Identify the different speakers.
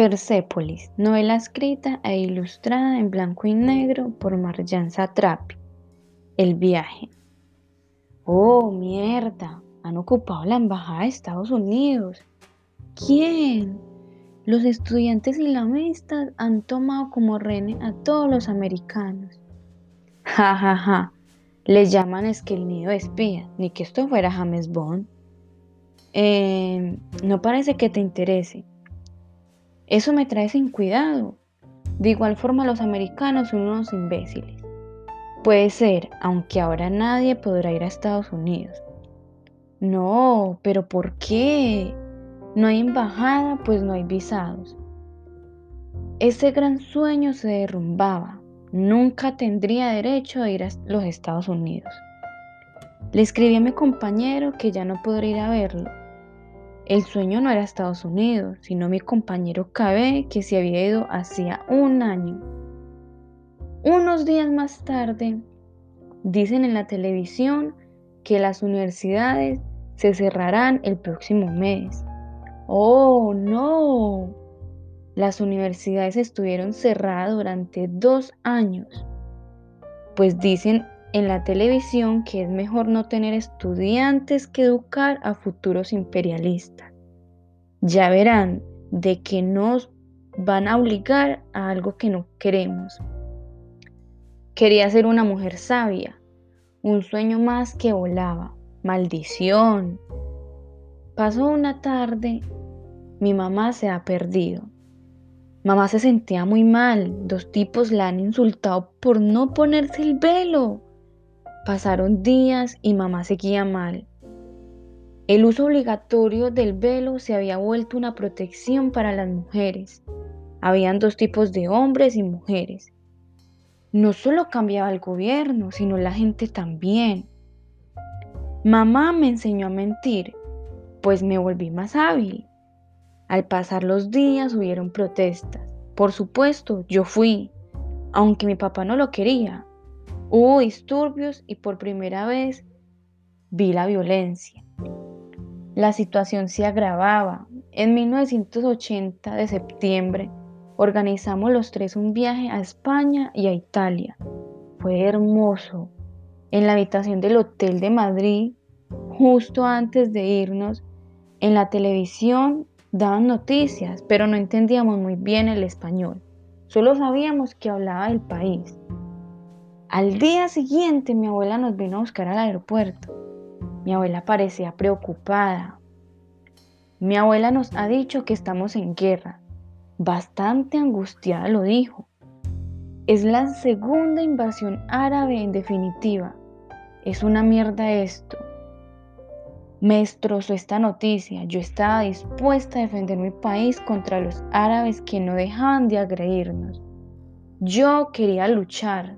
Speaker 1: Persépolis, novela escrita e ilustrada en blanco y negro por Marjan Satrapi. El viaje. Oh, mierda, han ocupado la embajada de Estados Unidos. ¿Quién? Los estudiantes islamistas han tomado como rene a todos los americanos. Ja, ja, ja. Les llaman es que el nido espía, ni que esto fuera James Bond. Eh, no parece que te interese. Eso me trae sin cuidado. De igual forma los americanos son unos imbéciles. Puede ser, aunque ahora nadie podrá ir a Estados Unidos. No, pero ¿por qué? No hay embajada, pues no hay visados. Ese gran sueño se derrumbaba. Nunca tendría derecho a ir a los Estados Unidos. Le escribí a mi compañero que ya no podría ir a verlo, el sueño no era Estados Unidos, sino mi compañero KB que se había ido hacía un año. Unos días más tarde, dicen en la televisión que las universidades se cerrarán el próximo mes. ¡Oh, no! Las universidades estuvieron cerradas durante dos años. Pues dicen en la televisión que es mejor no tener estudiantes que educar a futuros imperialistas. Ya verán de que nos van a obligar a algo que no queremos. Quería ser una mujer sabia, un sueño más que volaba. Maldición. Pasó una tarde, mi mamá se ha perdido. Mamá se sentía muy mal, dos tipos la han insultado por no ponerse el velo. Pasaron días y mamá seguía mal. El uso obligatorio del velo se había vuelto una protección para las mujeres. Habían dos tipos de hombres y mujeres. No solo cambiaba el gobierno, sino la gente también. Mamá me enseñó a mentir, pues me volví más hábil. Al pasar los días hubieron protestas. Por supuesto, yo fui, aunque mi papá no lo quería. Hubo disturbios y por primera vez vi la violencia. La situación se agravaba. En 1980 de septiembre organizamos los tres un viaje a España y a Italia. Fue hermoso. En la habitación del Hotel de Madrid, justo antes de irnos, en la televisión daban noticias, pero no entendíamos muy bien el español. Solo sabíamos que hablaba del país. Al día siguiente mi abuela nos vino a buscar al aeropuerto. Mi abuela parecía preocupada. Mi abuela nos ha dicho que estamos en guerra. Bastante angustiada lo dijo. Es la segunda invasión árabe en definitiva. Es una mierda esto. Me destrozó esta noticia. Yo estaba dispuesta a defender mi país contra los árabes que no dejaban de agredirnos. Yo quería luchar,